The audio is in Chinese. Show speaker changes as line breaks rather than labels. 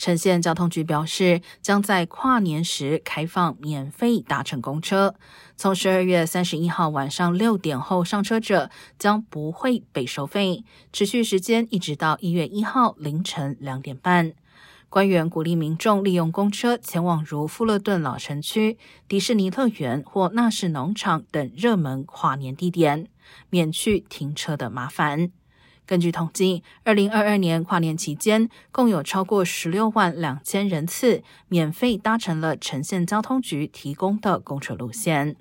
城县交通局表示，将在跨年时开放免费搭乘公车。从十二月三十一号晚上六点后上车者将不会被收费，持续时间一直到一月一号凌晨两点半。官员鼓励民众利用公车前往如富勒顿老城区、迪士尼乐园或纳士农场等热门跨年地点，免去停车的麻烦。根据统计，二零二二年跨年期间，共有超过十六万两千人次免费搭乘了城县交通局提供的公车路线。